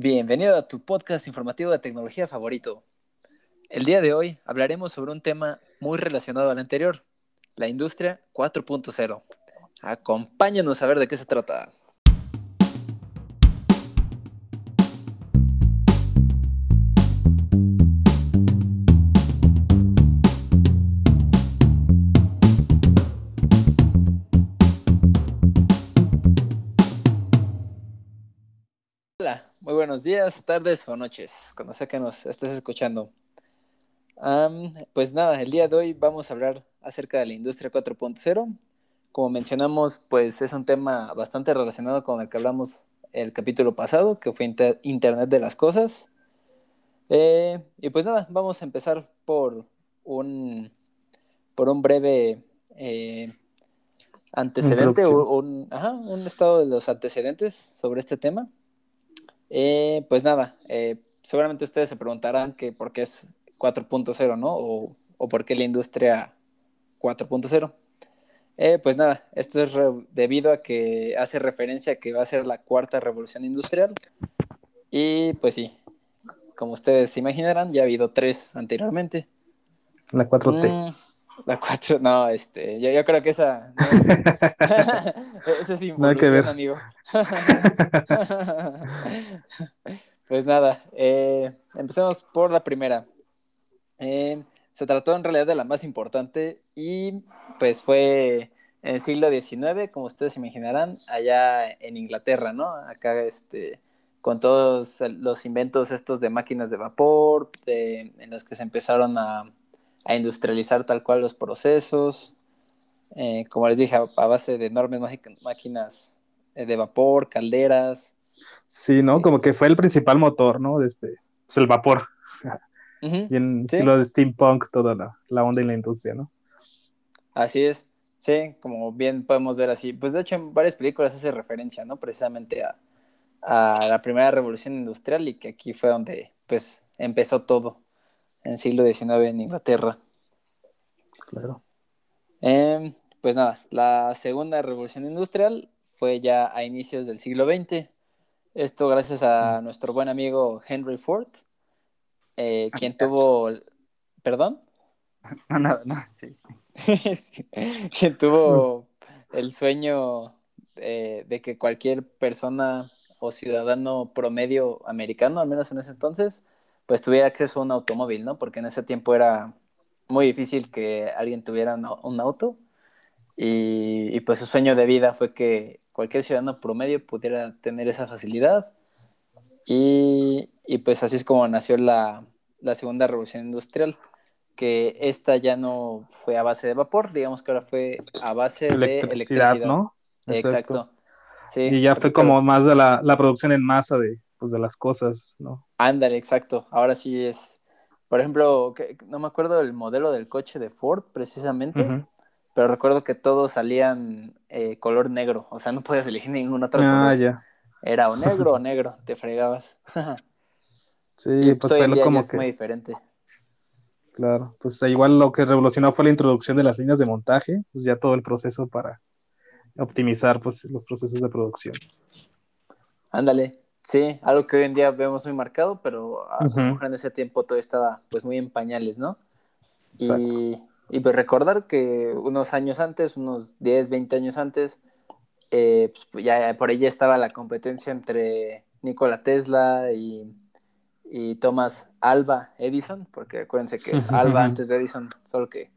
Bienvenido a tu podcast informativo de tecnología favorito. El día de hoy hablaremos sobre un tema muy relacionado al anterior, la industria 4.0. Acompáñanos a ver de qué se trata. Buenos días, tardes o noches, cuando sea que nos estés escuchando. Pues nada, el día de hoy vamos a hablar acerca de la industria 4.0. Como mencionamos, pues es un tema bastante relacionado con el que hablamos el capítulo pasado, que fue Inter- Internet de las Cosas. Eh, y pues nada, vamos a empezar por un, por un breve eh, antecedente, o un, ajá, un estado de los antecedentes sobre este tema. Eh, pues nada, eh, seguramente ustedes se preguntarán que por qué es 4.0, ¿no? O, o por qué la industria 4.0. Eh, pues nada, esto es debido a que hace referencia a que va a ser la cuarta revolución industrial. Y pues sí, como ustedes se imaginarán, ya ha habido tres anteriormente. La 4T. Mm, la 4, no, este, yo, yo creo que esa no es, eso es Nada que ver. amigo. Pues nada, eh, empecemos por la primera. Eh, se trató en realidad de la más importante y pues fue en el siglo XIX, como ustedes imaginarán, allá en Inglaterra, ¿no? Acá este, con todos los inventos estos de máquinas de vapor, de- en los que se empezaron a, a industrializar tal cual los procesos, eh, como les dije, a, a base de enormes máqui- máquinas eh, de vapor, calderas. Sí, ¿no? Sí. Como que fue el principal motor, ¿no? De este, pues el vapor. Y en Sí. estilo de steampunk, toda la, la onda en la industria, ¿no? Así es, sí, como bien podemos ver así. Pues de hecho en varias películas hace referencia, ¿no? Precisamente a, a la primera revolución industrial y que aquí fue donde pues empezó todo en el siglo XIX en Inglaterra. Claro. Em, pues nada, la segunda revolución industrial fue ya a inicios del siglo XX. Esto gracias a nuestro buen amigo Henry Ford, eh, quien Amigazo. tuvo, perdón. No, nada, no, sí. Sí, que tuvo el sueño eh, de que cualquier persona o ciudadano promedio americano, al menos en ese entonces, pues tuviera acceso a un automóvil, ¿no? Porque en ese tiempo era muy difícil que alguien tuviera un, auto y, y, pues su sueño de vida fue que cualquier ciudadano promedio pudiera tener esa facilidad y, y pues así es como nació la, la segunda revolución industrial que esta ya no fue a base de vapor, digamos que ahora fue a base de Electricidad. ¿no? Exacto. Sí, Y ya fue como más de la, la producción en masa de, pues, de las cosas, ¿no? Ándale, exacto. Ahora sí es. Por ejemplo, que- no me acuerdo del modelo del coche de Ford precisamente, pero recuerdo que todos salían eh, color negro, o sea, no podías elegir ningún otro Ah, color. ya. Era o negro o negro, te fregabas. Sí, y pues pues hoy en día ya como es que, muy diferente. claro, pues igual lo que revolucionó fue la introducción de las líneas de montaje, pues ya todo el proceso para optimizar, pues, los procesos de producción. Ándale, sí, algo que hoy en día vemos muy marcado, pero a lo mejor en ese tiempo todo estaba pues muy en pañales, ¿no? Exacto. Y, y pues recordar que unos años antes, unos 10, 20 años antes, eh, pues ya por ahí ya estaba la competencia entre Nikola Tesla y, y Thomas Alba Edison, porque acuérdense que es Alba antes de Edison, solo que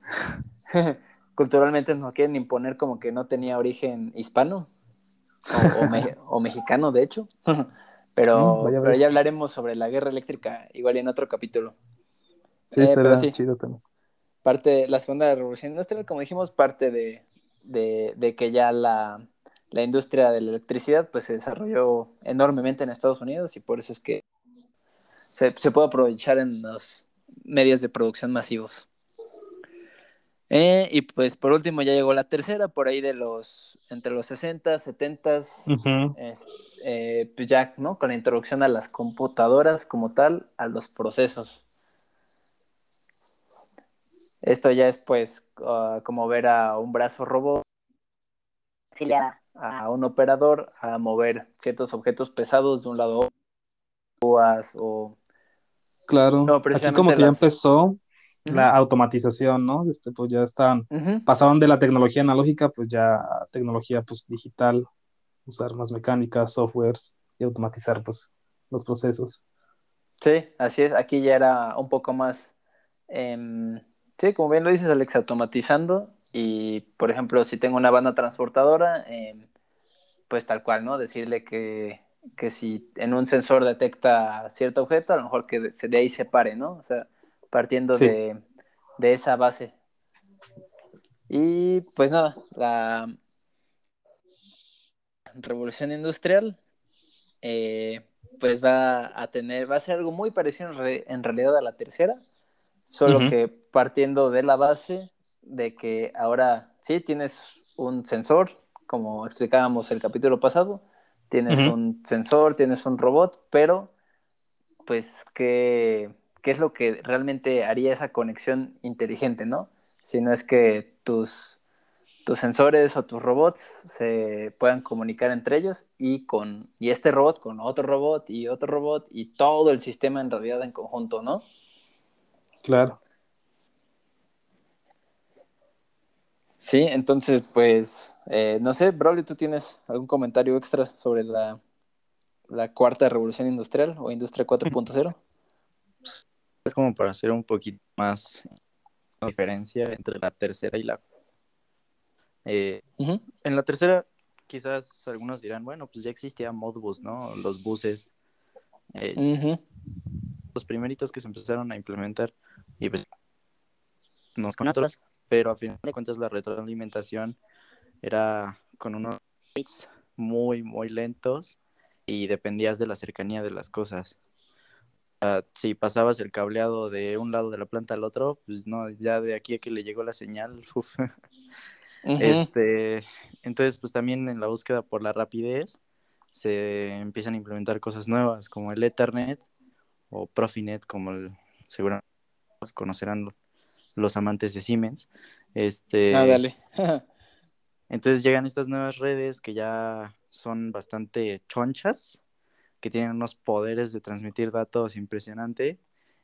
culturalmente nos quieren imponer como que no tenía origen hispano o, o me- o mexicano, de hecho. Pero, Mm, ya hablaremos sobre la guerra eléctrica igual en otro capítulo. Sí, Eh, pero sí. chido también. parte, la segunda revolución industrial, como dijimos, parte de, de, de que ya la, la industria de la electricidad pues se desarrolló enormemente en Estados Unidos y por eso es que se, se puede aprovechar en los medios de producción masivos. Eh, y pues por último ya llegó la tercera, por ahí de los, entre los 60, 70, Ujú. es- eh, pues ya, ¿no? Con la introducción a las computadoras como tal, a los procesos. Esto ya es pues ah, como ver a un brazo robot auxiliar a un operador a mover ciertos objetos pesados de un lado a otro. o... Claro, No, aquí como que ya las- empezó la automatización, ¿no? Este, pues ya están, pasaron de la tecnología analógica, pues ya a tecnología pues digital, usar más mecánicas, softwares y automatizar pues los procesos. Sí, así es. Aquí ya era un poco más, em, sí, como bien lo dices, Alex, automatizando. Y, por ejemplo, si tengo una banda transportadora, em, pues tal cual, ¿no? Decirle que, que si en un sensor detecta cierto objeto, a lo mejor que de ahí se pare, ¿no? O sea, partiendo Sí. de, de esa base. Y pues nada, la revolución industrial, eh, pues va a tener, va a ser algo muy parecido en, re- en realidad a la tercera, solo que partiendo de la base de que ahora sí tienes un sensor, como explicábamos el capítulo pasado, tienes un sensor, tienes un robot, pero pues qué, qué es lo que realmente haría esa conexión inteligente, ¿no? Si no es que tus, tus sensores o tus robots se puedan comunicar entre ellos y con y este robot con otro robot y otro robot y todo el sistema en realidad en conjunto, ¿no? Claro. Sí, entonces pues eh, no sé, Broly, ¿tú tienes algún comentario extra sobre la, la cuarta revolución industrial o industria 4.0? Es como para hacer un poquito más diferencia entre la tercera y la... Eh, en la tercera, quizás algunos dirán, bueno, pues ya existía Modbus, ¿no? Los buses, eh, los primeritos que se empezaron a implementar y pues nos con otros, pero a final de cuentas la retroalimentación era con unos rates muy, muy lentos y dependías de la cercanía de las cosas. Ah, si pasabas el cableado de un lado de la planta al otro, pues no, ya de aquí a que le llegó la señal, uf. Este, entonces, pues también en la búsqueda por la rapidez se empiezan a implementar cosas nuevas como el Ethernet o Profinet, como el- seguramente conocerán los amantes de Siemens. Este, Ah, dale. entonces llegan estas nuevas redes que ya son bastante chonchas, que tienen unos poderes de transmitir datos impresionante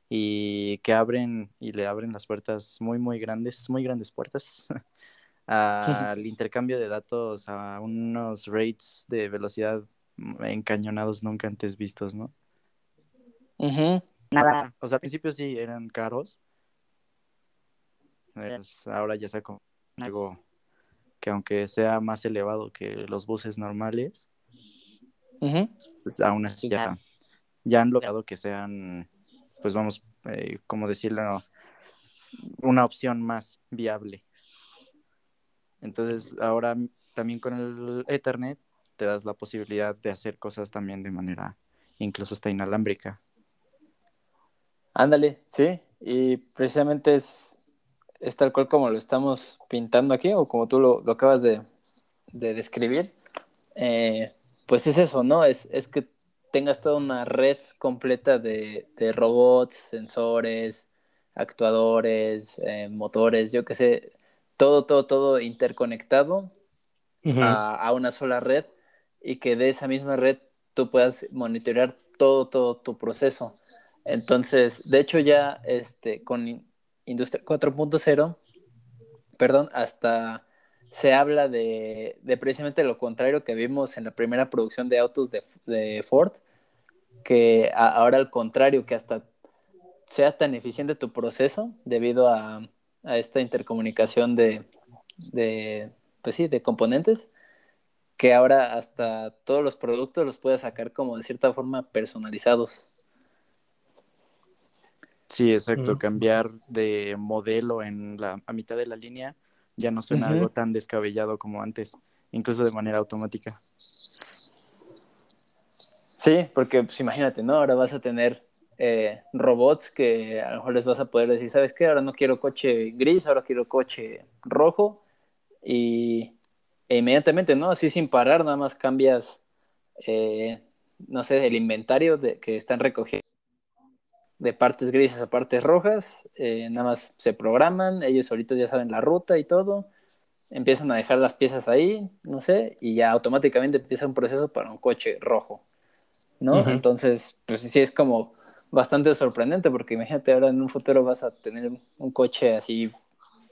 y que abren y le abren las puertas muy, muy grandes, muy grandes puertas al intercambio de datos a unos rates de velocidad encañonados nunca antes vistos, ¿no? Ujú. Nada. O sea, al principio sí eran caros. Pues ahora ya sea como algo que aunque sea más elevado que los buses normales, Ujú. Pues aún así ya, ya han logrado que sean, pues vamos, eh, como decirlo, una opción más viable. Entonces ahora también con el Ethernet te das la posibilidad de hacer cosas también de manera incluso hasta inalámbrica. Ándale, sí, y precisamente es, es tal cual como lo estamos pintando aquí, o como tú lo, lo acabas de, de describir. Eh, pues es eso, ¿no? Es, es que tengas toda una red completa de, de robots, sensores, actuadores, eh, motores, yo qué sé, todo, todo, todo interconectado a, a una sola red y que de esa misma red tú puedas monitorear todo, todo tu proceso. Entonces, de hecho ya este, con In- Industria 4.0, perdón, hasta se habla de, de precisamente lo contrario que vimos en la primera producción de autos de, de Ford, que a- ahora al contrario, que hasta sea tan eficiente tu proceso debido a, a esta intercomunicación de, de, pues sí, de componentes, que ahora hasta todos los productos los puedes sacar como de cierta forma personalizados. Sí, exacto, Mm. cambiar de modelo en la, a mitad de la línea ya no suena algo tan descabellado como antes, incluso de manera automática. Sí, porque pues imagínate, ¿no? Ahora vas a tener eh, robots que a lo mejor les vas a poder decir, ¿sabes qué? Ahora no quiero coche gris, ahora quiero coche rojo y e inmediatamente, ¿no? Así sin parar, nada más cambias, eh, no sé, el inventario de, que están recogiendo de partes grises a partes rojas, eh, nada más se programan, ellos solitos ya saben la ruta y todo, empiezan a dejar las piezas ahí, no sé, y ya automáticamente empieza un proceso para un coche rojo. ¿no? Entonces, pues sí es como bastante sorprendente porque imagínate ahora en un futuro vas a tener un coche así,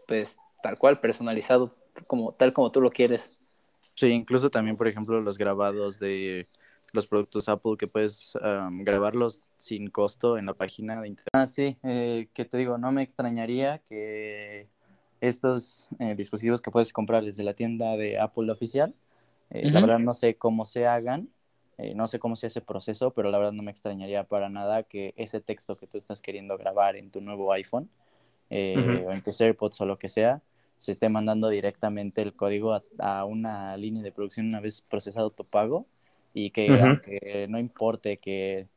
pues tal cual, personalizado, como tal como tú lo quieres. Sí, incluso también, por ejemplo, los grabados de los productos Apple que puedes grabarlos sin costo en la página de internet. Ah, sí, eh, que te digo, no me extrañaría que estos eh, dispositivos que puedes comprar desde la tienda de Apple oficial, eh, la verdad no sé cómo se hagan, no sé cómo se hace proceso, pero la verdad no me extrañaría para nada que ese texto que tú estás queriendo grabar en tu nuevo iPhone o en tus AirPods o lo que sea, se esté mandando directamente el código a, a, una línea de producción una vez procesado tu pago y que aunque no importe que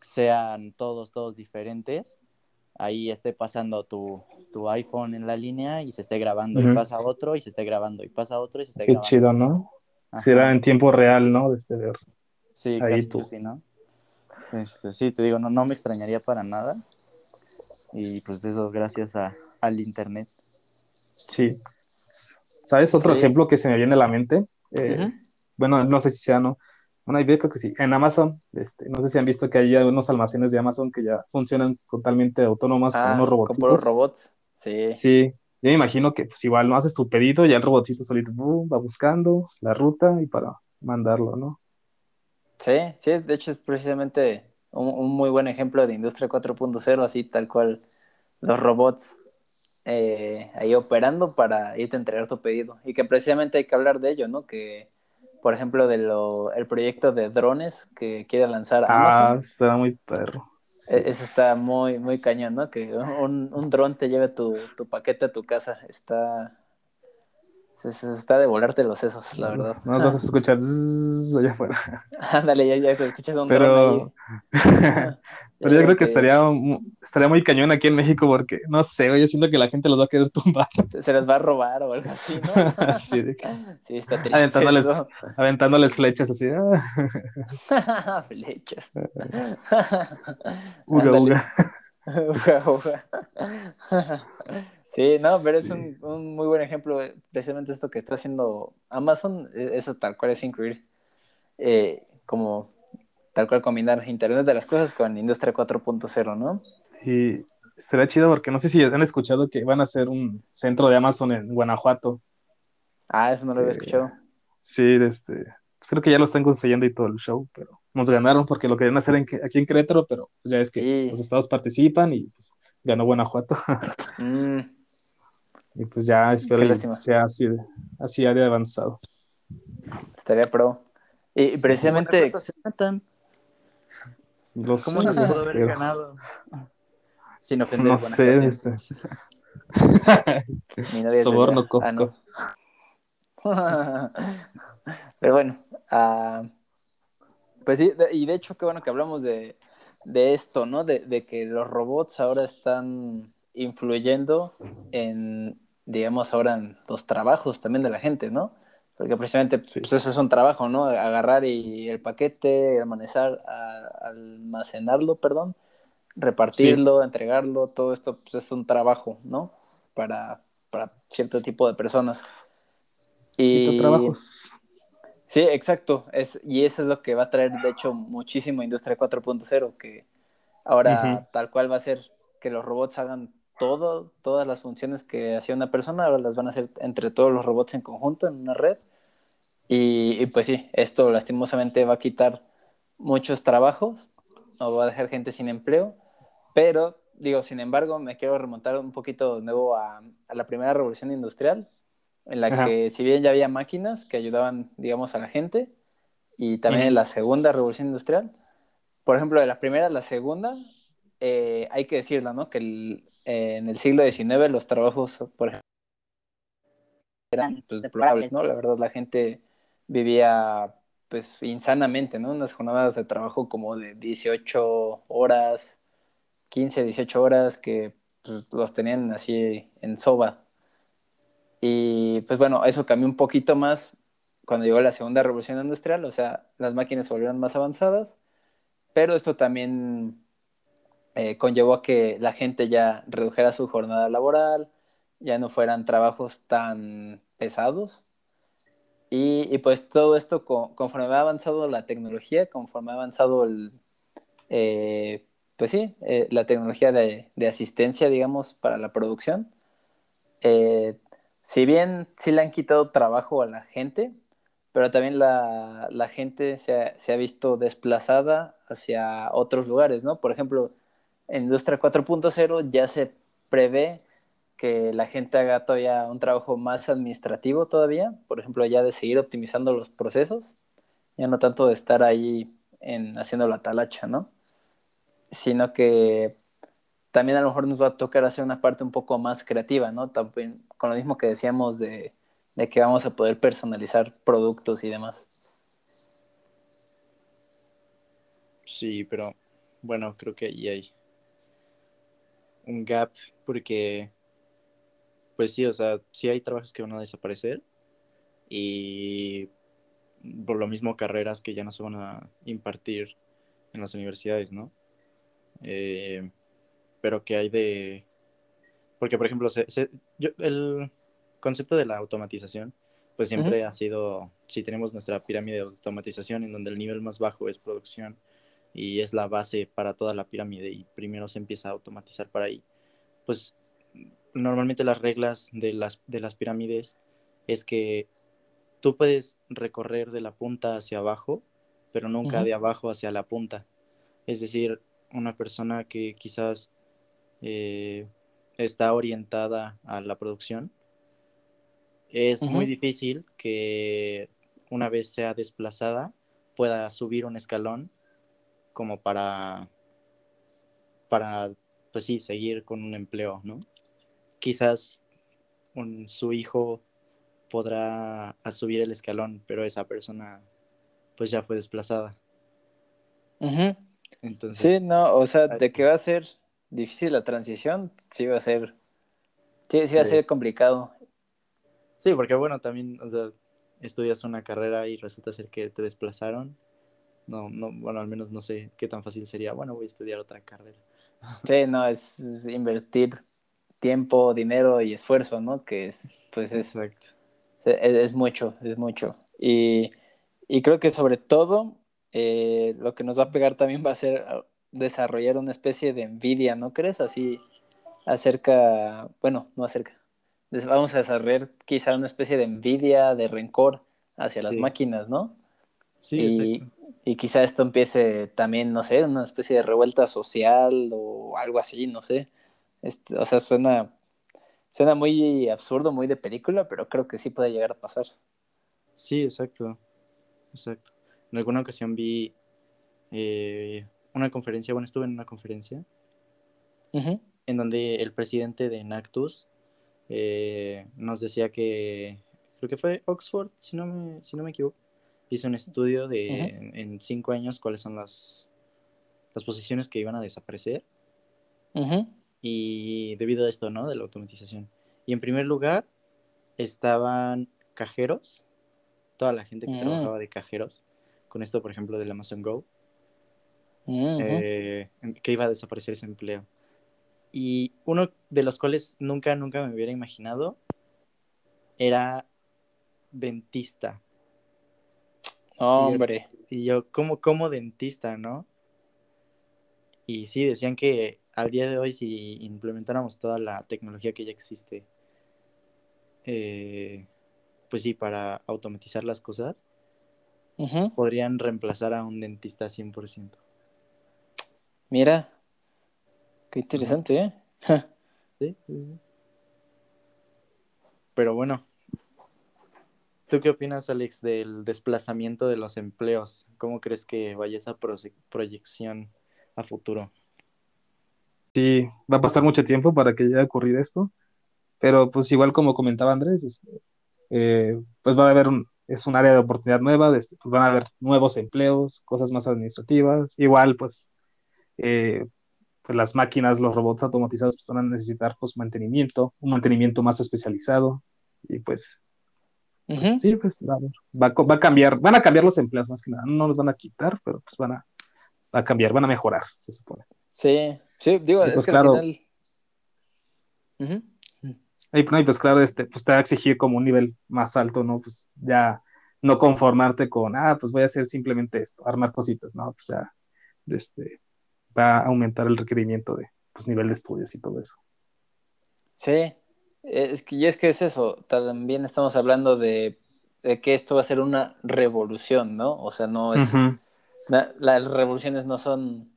sean todos, todos diferentes, ahí esté pasando tu, tu iPhone en la línea y se esté grabando y pasa otro y se esté grabando y pasa otro y se esté Qué chido, ¿no? Será en tiempo real, ¿no? Este ver. Sí, ahí casi sí, ¿no? Este, sí, te digo, no, no me extrañaría para nada. Y pues eso gracias a, al internet. Sí. ¿Sabes? Otro ejemplo que se me viene a la mente. Eh, bueno, no sé si sea, ¿no? Bueno, hay creo que sí. En Amazon, este, no sé si han visto que hay unos almacenes de Amazon que ya funcionan totalmente autónomos con ah, unos robots. Con los robots, sí. Sí, yo me imagino que pues igual no haces tu pedido, ya el robotito solito va buscando la ruta y para mandarlo, ¿no? Sí, sí, de hecho es precisamente un, un muy buen ejemplo de Industria 4.0, así tal cual los robots eh, ahí operando para irte a entregar tu pedido. Y que precisamente hay que hablar de ello, ¿no? Que, por ejemplo, del el proyecto de drones que quiere lanzar ah, Amazon. Ah, está muy perro. E, eso está muy, muy cañón, ¿no? Que un, un dron te lleve tu, tu paquete a tu casa. Está, se, está de volarte los sesos, la verdad. No vas a escuchar allá afuera. Ándale, ya, ya escuchas un Pero... Pero yo creo que estaría, estaría muy cañón aquí en México porque, no sé, yo siento que la gente los va a querer tumbar. Se, les va a robar o algo así, ¿no? sí, sí, está triste aventándoles, aventándoles flechas así. Ah. flechas. uga, uga. uga, uga. Sí, no, pero es un, un, muy buen ejemplo, eh, precisamente esto que está haciendo Amazon, e, eso tal cual es increíble. Eh, como tal cual combinar Internet de las cosas con Industria 4.0, ¿no? Y estaría chido porque no sé si han escuchado que van a hacer un centro de Amazon en Guanajuato. Ah, eso no lo había escuchado. Sí, este, pues creo que ya lo están construyendo y todo el show, pero nos ganaron porque lo querían hacer aquí en Querétaro, pero pues ya es que los estados participan y pues ganó Guanajuato. Mm. Y pues ya espero que sea así, así de avanzado. Estaría pro. Y precisamente. ¿Cómo nos pudo haber ganado? Sin ofender no sé, este. Soborno ah, Pero bueno, uh, pues sí, y de hecho, qué bueno que hablamos de, de esto, ¿no? De, de, que los robots ahora están influyendo en, digamos, ahora en los trabajos también de la gente, ¿no? Porque precisamente pues, eso es un trabajo, ¿no? Agarrar y el paquete, almacenar, almacenarlo, perdón, repartirlo, entregarlo, todo esto pues, es un trabajo, ¿no? Para, para cierto tipo de personas. Y trabajos. Sí, exacto. Es, y eso es lo que va a traer, de hecho, muchísimo Industria 4.0, que ahora tal cual va a ser que los robots hagan todo, todas las funciones que hacía una persona, ahora las van a hacer entre todos los robots en conjunto, en una red. Y, pues sí, esto lastimosamente va a quitar muchos trabajos, o va a dejar gente sin empleo, pero digo, sin embargo, me quiero remontar un poquito de nuevo a, la primera revolución industrial, en la que si bien ya había máquinas que ayudaban, digamos, a la gente, y también en la segunda revolución industrial, por ejemplo, de la primera a la segunda, eh, hay que decirlo, ¿no? Que en el siglo XIX los trabajos, por ejemplo, eran pues, deplorables, ¿no? La verdad, la gente vivía pues insanamente, ¿no? Unas jornadas de trabajo como de 18 horas, 15, 18 horas que pues, los tenían así en soba. Y pues bueno, eso cambió un poquito más cuando llegó la segunda revolución industrial, o sea, las máquinas volvieron más avanzadas, pero esto también eh, conllevó a que la gente ya redujera su jornada laboral, ya no fueran trabajos tan pesados Y, pues todo esto, conforme ha avanzado la tecnología, conforme ha avanzado el, eh, pues sí, eh, la tecnología de, asistencia, digamos, para la producción, eh, si bien sí le han quitado trabajo a la gente, pero también la, gente se ha, visto desplazada hacia otros lugares, ¿no? Por ejemplo, en Industria 4.0 ya se prevé que la gente haga todavía un trabajo más administrativo todavía, por ejemplo, ya de seguir optimizando los procesos, ya no tanto de estar ahí en, haciendo la talacha, ¿no? Sino que también a lo mejor nos va a tocar hacer una parte un poco más creativa, ¿no? También, con lo mismo que decíamos de, de que vamos a poder personalizar productos y demás. Sí, pero bueno, creo que ahí hay un gap porque pues sí, o sea, sí hay trabajos que van a desaparecer y por lo mismo carreras que ya no se van a impartir en las universidades, ¿no? Eh, pero que hay de... Porque, por ejemplo, el concepto de la automatización, pues siempre ha sido, si tenemos nuestra pirámide de automatización en donde el nivel más bajo es producción y es la base para toda la pirámide y primero se empieza a automatizar para ahí, pues normalmente las reglas de las, de las pirámides es que tú puedes recorrer de la punta hacia abajo, pero nunca de abajo hacia la punta. Es decir, una persona que quizás eh, está orientada a la producción, es muy difícil que una vez sea desplazada pueda subir un escalón como para, para, pues sí, seguir con un empleo, ¿no? quizás su hijo podrá subir el escalón, pero esa persona pues ya fue desplazada. Entonces, sí, no, o sea, de que va a ser difícil la transición, sí va a ser, sí, sí, va a ser complicado. Sí, porque bueno, también, o sea, estudias una carrera y resulta ser que te desplazaron. No, no, bueno, al menos no sé qué tan fácil sería, bueno, voy a estudiar otra carrera. Sí, no, es invertir tiempo, dinero y esfuerzo, ¿no? Que es, pues es, es, mucho, es mucho. Y, creo que sobre todo eh, lo que nos va a pegar también va a ser ah, desarrollar una especie de envidia, ¿no crees? Así acerca, bueno, no acerca, vamos a desarrollar quizá una especie de envidia, de rencor hacia las máquinas, ¿no? Sí, y, y quizá esto empiece también, no sé, una especie de revuelta social o algo así, no sé. Este, o sea, suena, suena muy absurdo, muy de película, pero creo que sí puede llegar a pasar. Sí, exacto. Exacto. En alguna ocasión vi eh, una conferencia, bueno, estuve en una conferencia en donde el presidente de Nactus eh, nos decía que, creo que fue Oxford, si no me, si no me equivoco, hizo un estudio de en, cinco años cuáles son las, las posiciones que iban a desaparecer. Y debido a esto, ¿no? De la automatización. Y en primer lugar estaban cajeros, toda la gente que mm. trabajaba de cajeros, con esto, por ejemplo, del Amazon Go, eh, que iba a desaparecer ese empleo. Y uno de los cuales nunca, nunca me hubiera imaginado era dentista. Hombre. Y, yo, ¿cómo, ¿cómo dentista, no? Y sí, decían que al día de hoy, si implementáramos toda la tecnología que ya existe, eh, pues sí, para automatizar las cosas, podrían reemplazar a un dentista 100%. Mira, qué interesante, ¿eh? sí, sí, sí. Pero bueno, ¿tú qué opinas, Alex, del desplazamiento de los empleos? ¿Cómo crees que vaya esa proyección a futuro? sí, va a pasar mucho tiempo para que llegue a ocurrir esto, pero pues igual como comentaba Andrés, eh, pues va a haber un, es un área de oportunidad nueva, este, pues van a haber nuevos empleos, cosas más administrativas, igual pues, eh, pues las máquinas, los robots automatizados van a necesitar pues mantenimiento, un mantenimiento más especializado y pues, pues sí, pues va, va, a cambiar, van a cambiar los empleos más que nada, no los van a quitar, pero pues van a, va a cambiar, van a mejorar, se supone. Sí, sí, digo, es pues que claro. al final. pues claro, este, pues te va a exigir como un nivel más alto, ¿no? Pues ya no conformarte con, ah, pues voy a hacer simplemente esto, armar cositas, ¿no? Pues ya este, va a aumentar el requerimiento de pues, nivel de estudios y todo eso. Sí, es que, y es que es eso, también estamos hablando de, que esto va a ser una revolución, ¿no? O sea, no es... las revoluciones no son,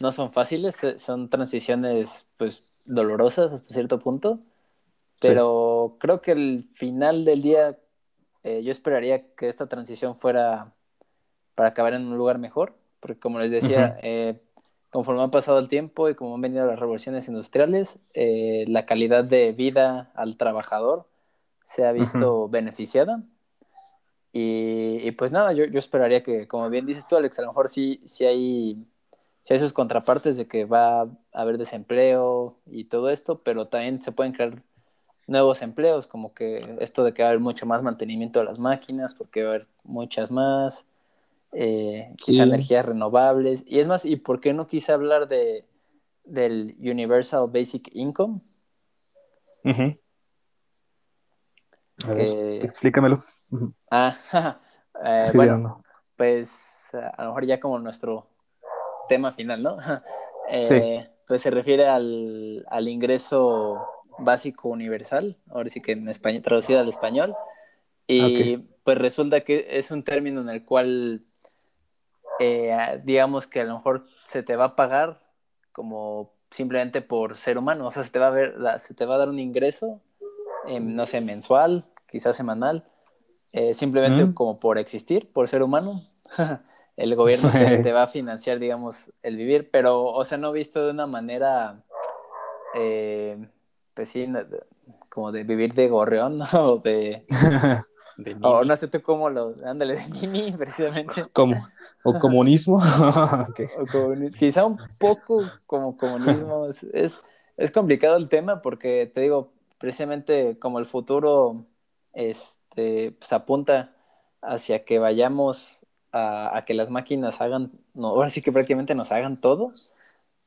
no son fáciles, eh, son transiciones pues dolorosas hasta cierto punto, pero creo que el final del día eh, yo esperaría que esta transición fuera para acabar en un lugar mejor, porque como les decía, eh, conforme ha pasado el tiempo y como han venido las revoluciones industriales, eh, la calidad de vida al trabajador se ha visto beneficiada. Y, pues nada, yo, yo, esperaría que, como bien dices tú, Alex, a lo mejor sí, sí, hay, sí hay sus contrapartes de que va a haber desempleo y todo esto, pero también se pueden crear nuevos empleos, como que esto de que va a haber mucho más mantenimiento de las máquinas, porque va a haber muchas más, eh, energías renovables. Y es más, ¿y por qué no quise hablar de del Universal Basic Income? explícamelo. Ah, eh, bueno, pues a lo mejor ya como nuestro tema final, ¿no? Eh, pues se refiere al, al ingreso básico universal, ahora sí que en español, traducido al español. Y pues resulta que es un término en el cual, eh, digamos que a lo mejor se te va a pagar como simplemente por ser humano, o sea, se te va a, ver, se te va a dar un ingreso, no sé, mensual, quizás semanal, eh, simplemente mm. como por existir, por ser humano. el gobierno te, va a financiar, digamos, el vivir, pero, o sea, no visto de una manera eh, pues sí, como de vivir de gorreón, ¿no? O de... o no sé tú cómo lo... Ándale, de Nini, precisamente. ¿Cómo? ¿O comunismo? o comunismo. Quizá un poco como comunismo. Es, es, complicado el tema porque, te digo, precisamente como el futuro este, pues apunta hacia que vayamos a, a, que las máquinas hagan, no, ahora sí que prácticamente nos hagan todo,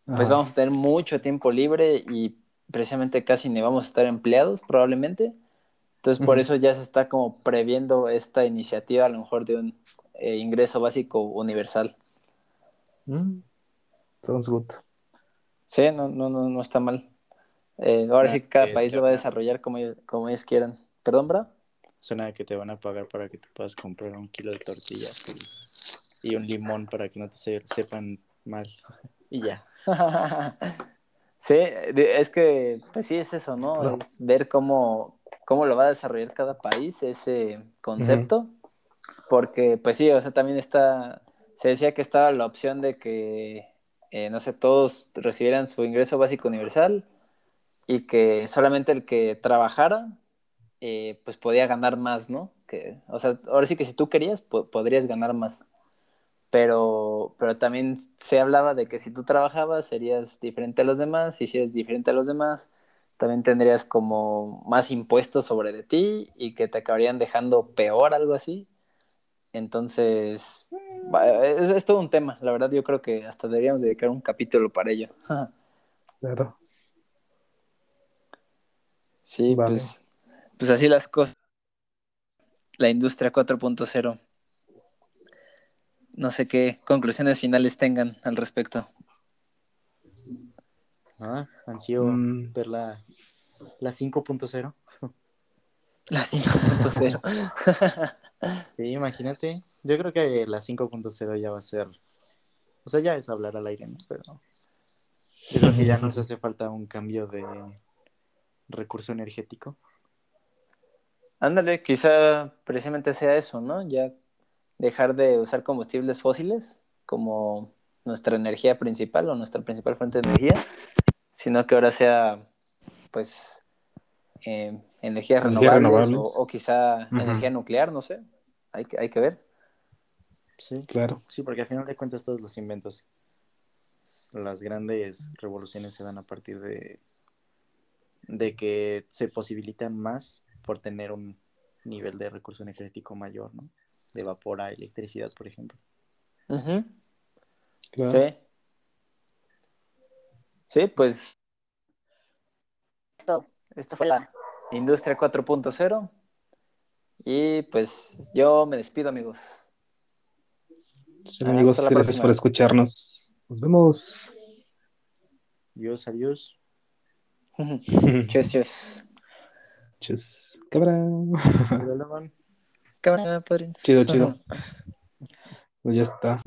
pues vamos a tener mucho tiempo libre y precisamente casi ni vamos a estar empleados probablemente. Entonces por eso ya se está como previendo esta iniciativa a lo mejor de un eh, ingreso básico universal. Mm. Sounds good. Sí, no, no, no, no está mal. Eh, ahora sí que cada país lo va a desarrollar como, como ellos quieran. ¿Perdón, Bra? Suena que te van a pagar para que te puedas comprar un kilo de tortillas y, un limón para que no te sepan mal. y ya. Sí, es que, pues sí, es eso, ¿no? Es ver cómo, cómo lo va a desarrollar cada país, ese concepto. Porque, pues sí, o sea, también está, se decía que estaba la opción de que, eh, no sé, todos recibieran su ingreso básico universal y que solamente el que trabajara, eh, pues podía ganar más, ¿no? Que, o sea, ahora sí que si tú querías, podrías ganar más pero, pero también se hablaba de que si tú trabajabas serías diferente a los demás, y si eres diferente a los demás, también tendrías como más impuestos sobre de ti y que te acabarían dejando peor, algo así. Entonces, es, es, todo un tema, la verdad yo creo que hasta deberíamos dedicar un capítulo para ello. Claro. Sí, pues, pues así las cosas. La industria 4.0 no sé qué conclusiones finales tengan al respecto. Ah, han sido mm. ver la, la 5.0. La 5.0. sí, imagínate. Yo creo que la 5.0 ya va a ser. O sea, ya es hablar al aire, ¿no? Pero yo creo que ya nos hace falta un cambio de recurso energético. Ándale, quizá precisamente sea eso, ¿no? Ya dejar de usar combustibles fósiles como nuestra energía principal o nuestra principal fuente de energía, sino que ahora sea, pues, eh, energías renovables, O, quizá energía nuclear, no sé, hay que, hay que ver. Sí, claro. Sí, porque al final de cuentas todos los inventos, las grandes revoluciones se dan a partir de, de que se posibilitan más por tener un nivel de recurso energético mayor, ¿no? de vapor a electricidad, por ejemplo. Sí. Sí, pues esto, esto fue la industria 4.0. Y pues yo me despido, amigos. Sí, amigos, gracias por escucharnos. Nos vemos. Adiós, adiós. Chus, chus. Chus. Cabra. Cabra, Chido, chido. Pues ya está.